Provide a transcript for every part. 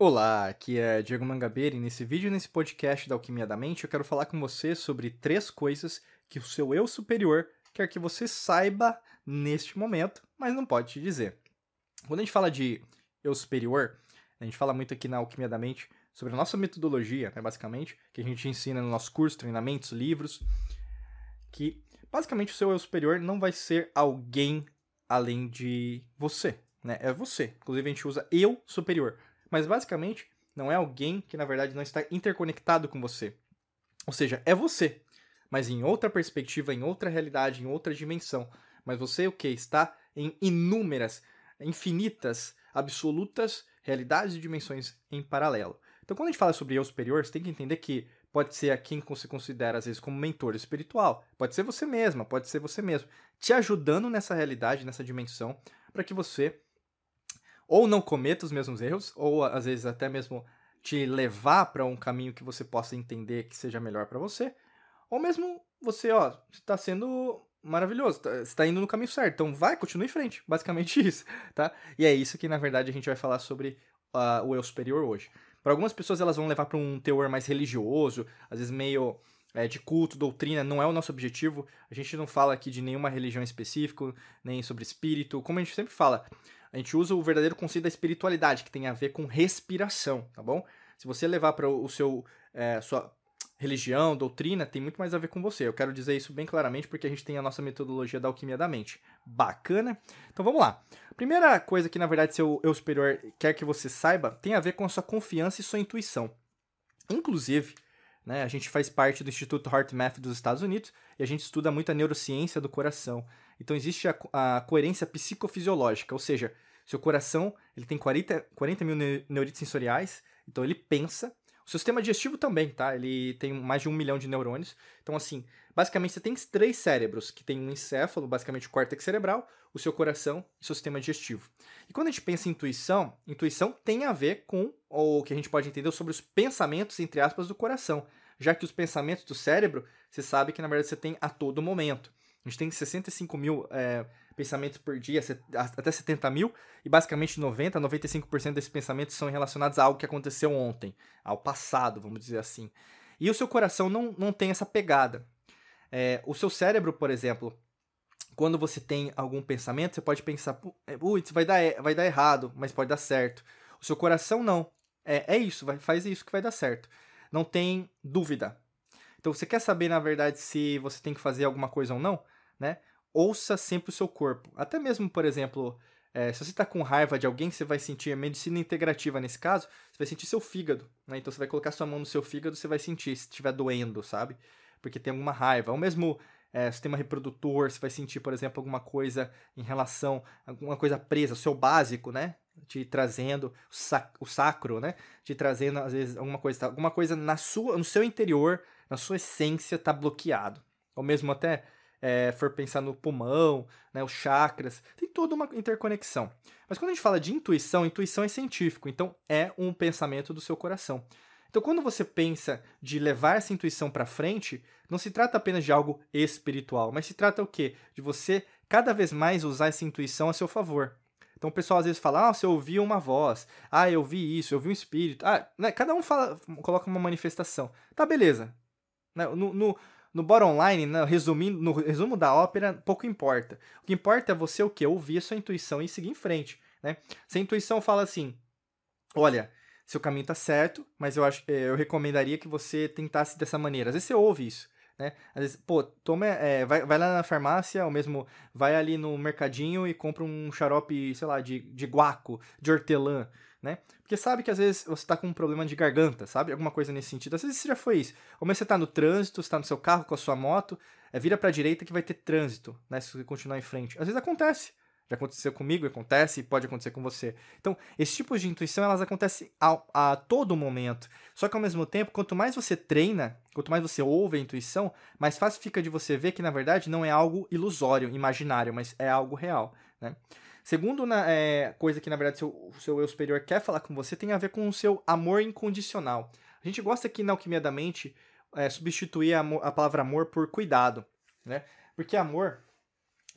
Olá, aqui é Diego Mangabeira e nesse vídeo, nesse podcast da Alquimia da Mente, eu quero falar com você sobre três coisas que o seu eu superior quer que você saiba neste momento, mas não pode te dizer. Quando a gente fala de eu superior, a gente fala muito aqui na Alquimia da Mente sobre a nossa metodologia, né, basicamente, que a gente ensina no nosso curso, treinamentos, livros, que basicamente o seu eu superior não vai ser alguém além de você, né? É você. Inclusive a gente usa eu superior mas basicamente não é alguém que na verdade não está interconectado com você. Ou seja, é você, mas em outra perspectiva, em outra realidade, em outra dimensão. Mas você o que está em inúmeras, infinitas, absolutas realidades e dimensões em paralelo. Então, quando a gente fala sobre eu superior, você tem que entender que pode ser a quem você considera às vezes como mentor espiritual, pode ser você mesma, pode ser você mesmo, te ajudando nessa realidade, nessa dimensão, para que você ou não cometa os mesmos erros, ou às vezes até mesmo te levar para um caminho que você possa entender que seja melhor para você, ou mesmo você, ó, está sendo maravilhoso, tá, está indo no caminho certo, então vai, continue em frente, basicamente isso, tá? E é isso que na verdade a gente vai falar sobre uh, o eu superior hoje. Para algumas pessoas elas vão levar para um teor mais religioso, às vezes meio é, de culto, doutrina, não é o nosso objetivo. A gente não fala aqui de nenhuma religião específica, nem sobre espírito, como a gente sempre fala a gente usa o verdadeiro conceito da espiritualidade, que tem a ver com respiração, tá bom? Se você levar para o seu é, sua religião, doutrina, tem muito mais a ver com você. Eu quero dizer isso bem claramente porque a gente tem a nossa metodologia da alquimia da mente. Bacana? Então vamos lá. Primeira coisa que, na verdade, seu eu superior quer que você saiba tem a ver com a sua confiança e sua intuição. Inclusive, né, a gente faz parte do Instituto Heart Math dos Estados Unidos e a gente estuda muito a neurociência do coração. Então existe a, a coerência psicofisiológica, ou seja, seu coração ele tem 40, 40 mil neuritos sensoriais, então ele pensa. O seu sistema digestivo também, tá? Ele tem mais de um milhão de neurônios. Então, assim, basicamente você tem três cérebros, que tem um encéfalo, basicamente o córtex cerebral, o seu coração e o seu sistema digestivo. E quando a gente pensa em intuição, intuição tem a ver com o que a gente pode entender sobre os pensamentos, entre aspas, do coração. Já que os pensamentos do cérebro, você sabe que na verdade você tem a todo momento. A gente tem 65 mil é, pensamentos por dia, até 70 mil, e basicamente 90, 95% desses pensamentos são relacionados a algo que aconteceu ontem, ao passado, vamos dizer assim. E o seu coração não, não tem essa pegada. É, o seu cérebro, por exemplo, quando você tem algum pensamento, você pode pensar, é, putz, vai dar, vai dar errado, mas pode dar certo. O seu coração não. É, é isso, vai, faz isso que vai dar certo. Não tem dúvida. Então, você quer saber, na verdade, se você tem que fazer alguma coisa ou não? Né? Ouça sempre o seu corpo. Até mesmo, por exemplo, é, se você está com raiva de alguém, você vai sentir a medicina integrativa nesse caso, você vai sentir seu fígado, né? Então você vai colocar sua mão no seu fígado, você vai sentir se estiver doendo, sabe? Porque tem alguma raiva. Ou mesmo é, sistema reprodutor, você vai sentir, por exemplo, alguma coisa em relação, alguma coisa presa, o seu básico, né? Te trazendo o sacro, né? Te trazendo, às vezes, alguma coisa, alguma coisa na sua, no seu interior, na sua essência, tá bloqueado. Ou mesmo até é, for pensar no pulmão, né, os chakras, tem toda uma interconexão. Mas quando a gente fala de intuição, intuição é científico, então é um pensamento do seu coração. Então, quando você pensa de levar essa intuição para frente, não se trata apenas de algo espiritual, mas se trata o quê? De você cada vez mais usar essa intuição a seu favor. Então o pessoal às vezes fala, ah, você ouviu uma voz, ah, eu vi isso, eu vi um espírito. Ah, né? Cada um fala, coloca uma manifestação. Tá, beleza. Né, no, no, no bottom line, no, resumindo, no resumo da ópera, pouco importa. O que importa é você o que? Ouvir a sua intuição e seguir em frente. Né? Se a intuição fala assim, olha, seu caminho está certo, mas eu acho eu recomendaria que você tentasse dessa maneira. Às vezes você ouve isso. Né? Às vezes, pô, toma, é, vai, vai lá na farmácia, ou mesmo vai ali no mercadinho e compra um xarope, sei lá, de, de guaco, de hortelã né? Porque sabe que às vezes você tá com um problema de garganta, sabe? Alguma coisa nesse sentido. Às vezes já foi isso. Ou mesmo você tá no trânsito, você tá no seu carro com a sua moto, é, vira pra direita que vai ter trânsito, né? Se você continuar em frente. Às vezes acontece. Já aconteceu comigo, acontece e pode acontecer com você. Então, esses tipos de intuição, elas acontecem a, a todo momento. Só que ao mesmo tempo, quanto mais você treina, quanto mais você ouve a intuição, mais fácil fica de você ver que, na verdade, não é algo ilusório, imaginário, mas é algo real, né? Segundo na, é, coisa que, na verdade, seu, seu eu superior quer falar com você tem a ver com o seu amor incondicional. A gente gosta aqui na Alquimia da Mente é, substituir a, a, palavra amor por cuidado, né? Porque amor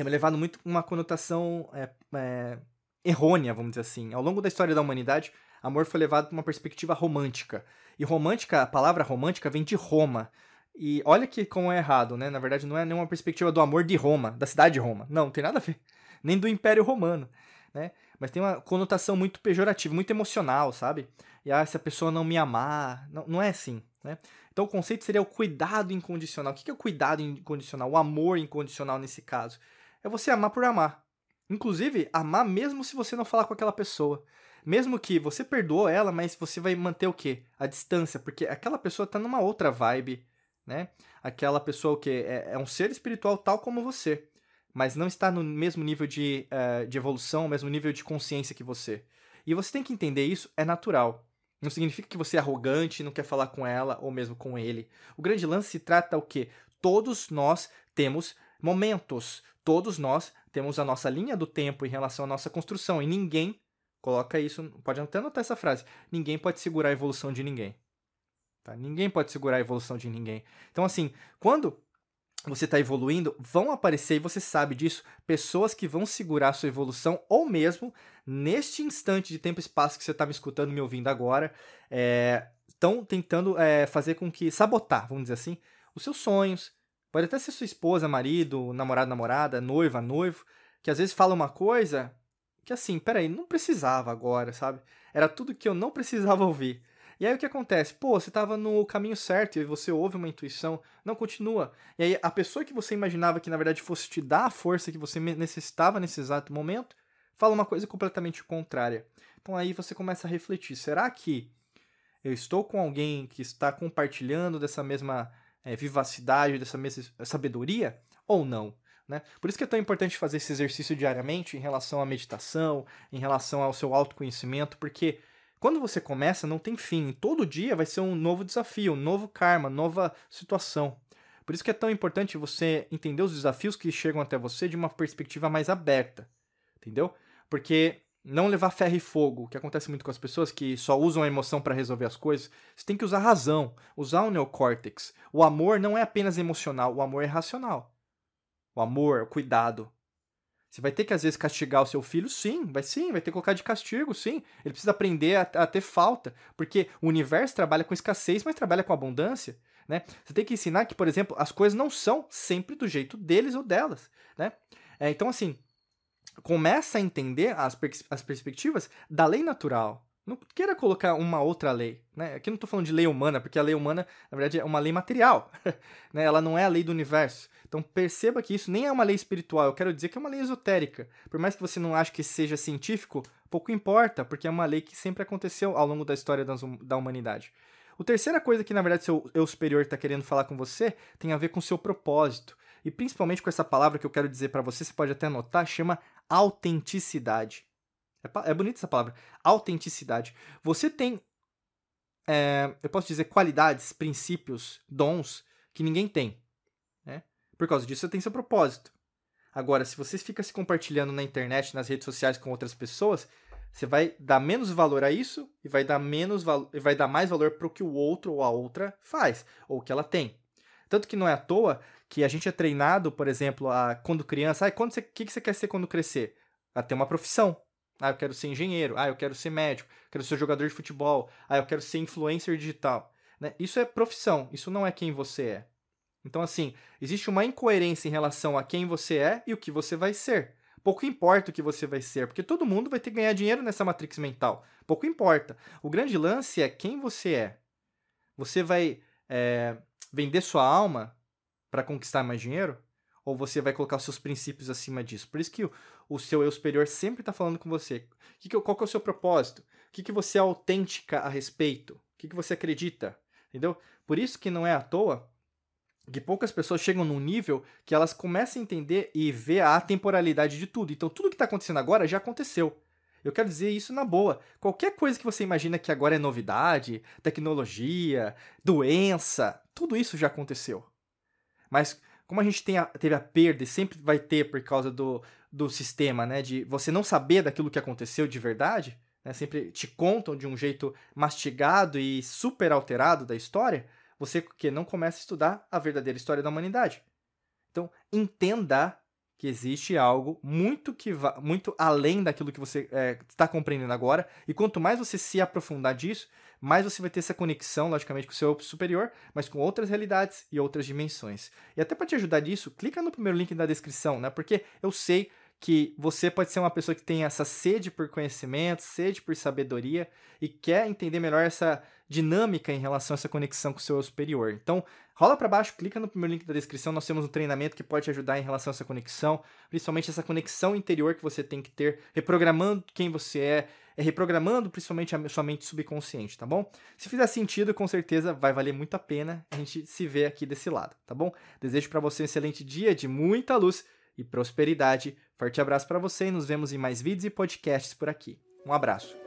é levado muito uma conotação é, é, errônea, vamos dizer assim. Ao longo da história da humanidade, amor foi levado para uma perspectiva romântica. E romântica, a palavra romântica vem de Roma. E olha que como é errado, né? Na verdade, não é nenhuma perspectiva do amor de Roma, da cidade de Roma. Não, não tem nada a ver. Nem do Império Romano, né? Mas tem uma conotação muito pejorativa, muito emocional, sabe? E ah, se a pessoa não me amar. Não, não é assim, né? Então o conceito seria o cuidado incondicional. O que é o cuidado incondicional? O amor incondicional nesse caso? É você amar por amar. Inclusive, amar mesmo se você não falar com aquela pessoa. Mesmo que você perdoou ela, mas você vai manter o quê? A distância, porque aquela pessoa tá numa outra vibe, né? Aquela pessoa o quê? É, é um ser espiritual tal como você, mas não está no mesmo nível de, uh, de evolução, mesmo nível de consciência que você. E você tem que entender isso, é natural. Não significa que você é arrogante não quer falar com ela ou mesmo com ele. O grande lance se trata o quê? Todos nós temos momentos. Todos nós temos a nossa linha do tempo em relação à nossa construção. E ninguém, coloca isso, pode até anotar essa frase, ninguém pode segurar a evolução de ninguém. Tá? Ninguém pode segurar a evolução de ninguém. Então, assim, quando você está evoluindo, vão aparecer, e você sabe disso, pessoas que vão segurar a sua evolução, ou mesmo, neste instante de tempo e espaço que você está me escutando, me ouvindo agora, estão é, tentando é, fazer com que, sabotar, vamos dizer assim, os seus sonhos, Pode até ser sua esposa, marido, namorado, namorada, noiva, noivo, que às vezes fala uma coisa que assim, peraí, não precisava agora, sabe? Era tudo que eu não precisava ouvir. E aí o que acontece? Pô, você estava no caminho certo e você ouve uma intuição, não continua. E aí a pessoa que você imaginava que na verdade fosse te dar a força que você necessitava nesse exato momento, fala uma coisa completamente contrária. Então aí você começa a refletir, será que eu estou com alguém que está compartilhando dessa mesma é, vivacidade, dessa sabedoria ou não. Né? Por isso que é tão importante fazer esse exercício diariamente em relação à meditação, em relação ao seu autoconhecimento, porque quando você começa, não tem fim. Todo dia vai ser um novo desafio, um novo karma, nova situação. Por isso que é tão importante você entender os desafios que chegam até você de uma perspectiva mais aberta. Entendeu? Porque não levar ferro e fogo, que acontece muito com as pessoas que só usam a emoção para resolver as coisas. Você tem que usar razão, usar o neocórtex. O amor não é apenas emocional, o amor é racional. O amor, o cuidado. Você vai ter que às vezes castigar o seu filho, sim, vai sim, vai ter que colocar de castigo, sim. Ele precisa aprender a, a ter falta, porque o universo trabalha com escassez, mas trabalha com abundância. Né? Você tem que ensinar que, por exemplo, as coisas não são sempre do jeito deles ou delas. Né? É, então, assim, começa a entender as, pers as perspectivas da lei natural. Não queira colocar uma outra lei. Né? Aqui não estou falando de lei humana, porque a lei humana, na verdade, é uma lei material. né? Ela não é a lei do universo. Então perceba que isso nem é uma lei espiritual, eu quero dizer que é uma lei esotérica. Por mais que você não ache que seja científico, pouco importa, porque é uma lei que sempre aconteceu ao longo da história da humanidade. A terceira coisa que, na verdade, seu eu superior está querendo falar com você tem a ver com seu propósito. E principalmente com essa palavra que eu quero dizer para você, você pode até anotar, chama autenticidade. É, é bonita essa palavra, autenticidade. Você tem, é, eu posso dizer, qualidades, princípios, dons que ninguém tem. Né? Por causa disso, você tem seu propósito. Agora, se você fica se compartilhando na internet, nas redes sociais com outras pessoas, você vai dar menos valor a isso e vai dar menos vai dar mais valor para o que o outro ou a outra faz ou que ela tem. Tanto que não é à toa que a gente é treinado, por exemplo, a quando criança, ah, quando você, que, que você quer ser quando crescer? A ter uma profissão. Ah, eu quero ser engenheiro. Ah, eu quero ser médico. Quero ser jogador de futebol. Ah, eu quero ser influencer digital. Né? Isso é profissão. Isso não é quem você é. Então, assim, existe uma incoerência em relação a quem você é e o que você vai ser. Pouco importa o que você vai ser, porque todo mundo vai ter que ganhar dinheiro nessa matrix mental. Pouco importa. O grande lance é quem você é. Você vai é, vender sua alma para conquistar mais dinheiro? Ou você vai colocar os seus princípios acima disso? Por isso que o, o seu eu superior sempre está falando com você. Que que, qual que é o seu propósito? O que, que você é autêntica a respeito? O que, que você acredita? Entendeu? Por isso que não é à toa que poucas pessoas chegam num nível que elas começam a entender e ver a atemporalidade de tudo. Então, tudo que está acontecendo agora já aconteceu. Eu quero dizer isso na boa. Qualquer coisa que você imagina que agora é novidade, tecnologia, doença, tudo isso já aconteceu. Mas como a gente tem a, teve a perda e sempre vai ter por causa do, do sistema, né? De você não saber daquilo que aconteceu de verdade, né? Sempre te contam de um jeito mastigado e super alterado da história, você que não começa a estudar a verdadeira história da humanidade. Então, entenda que existe algo muito que muito além daquilo que você está é, compreendendo agora. E quanto mais você se aprofundar disso, mais você vai ter essa conexão, logicamente, com o seu superior, mas com outras realidades e outras dimensões. E até para te ajudar nisso, clica no primeiro link da descrição, né? Porque eu sei que você pode ser uma pessoa que tem essa sede por conhecimento, sede por sabedoria e quer entender melhor essa dinâmica em relação a essa conexão com o seu superior. Então, rola para baixo, clica no primeiro link da descrição, nós temos um treinamento que pode te ajudar em relação a essa conexão, principalmente essa conexão interior que você tem que ter, reprogramando quem você é, é reprogramando principalmente a sua mente subconsciente, tá bom? Se fizer sentido, com certeza vai valer muito a pena a gente se ver aqui desse lado, tá bom? Desejo para você um excelente dia de muita luz e prosperidade. Forte abraço para você e nos vemos em mais vídeos e podcasts por aqui. Um abraço.